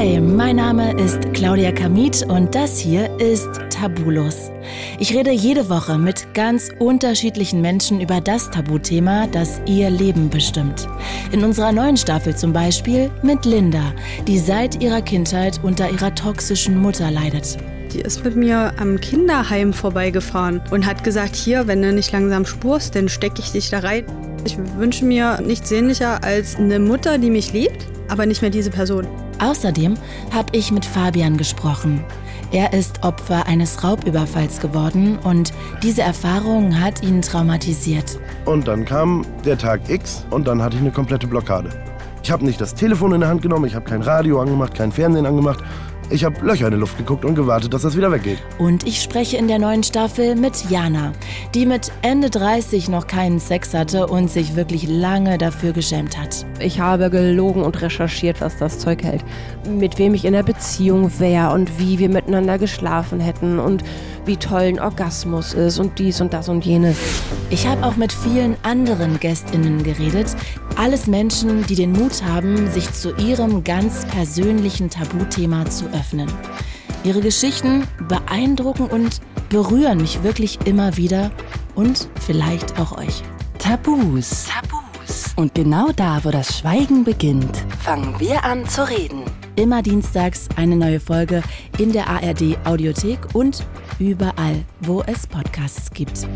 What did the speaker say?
Hi, mein Name ist Claudia Kamit und das hier ist Tabulos. Ich rede jede Woche mit ganz unterschiedlichen Menschen über das Tabuthema, das ihr Leben bestimmt. In unserer neuen Staffel zum Beispiel mit Linda, die seit ihrer Kindheit unter ihrer toxischen Mutter leidet. Die ist mit mir am Kinderheim vorbeigefahren und hat gesagt, hier, wenn du nicht langsam spurst, dann stecke ich dich da rein. Ich wünsche mir nichts sehnlicher als eine Mutter, die mich liebt, aber nicht mehr diese Person. Außerdem habe ich mit Fabian gesprochen. Er ist Opfer eines Raubüberfalls geworden und diese Erfahrung hat ihn traumatisiert. Und dann kam der Tag X und dann hatte ich eine komplette Blockade. Ich habe nicht das Telefon in der Hand genommen, ich habe kein Radio angemacht, kein Fernsehen angemacht. Ich habe Löcher in die Luft geguckt und gewartet, dass das wieder weggeht. Und ich spreche in der neuen Staffel mit Jana, die mit Ende 30 noch keinen Sex hatte und sich wirklich lange dafür geschämt hat. Ich habe gelogen und recherchiert, was das Zeug hält. Mit wem ich in der Beziehung wäre und wie wir miteinander geschlafen hätten und wie toll ein Orgasmus ist und dies und das und jenes. Ich habe auch mit vielen anderen Gästinnen geredet. Alles Menschen, die den Mut haben, sich zu ihrem ganz persönlichen Tabuthema zu öffnen. Ihre Geschichten beeindrucken und berühren mich wirklich immer wieder und vielleicht auch euch. Tabus. Tabus. Und genau da, wo das Schweigen beginnt, fangen wir an zu reden. Immer dienstags eine neue Folge in der ARD Audiothek und überall, wo es Podcasts gibt.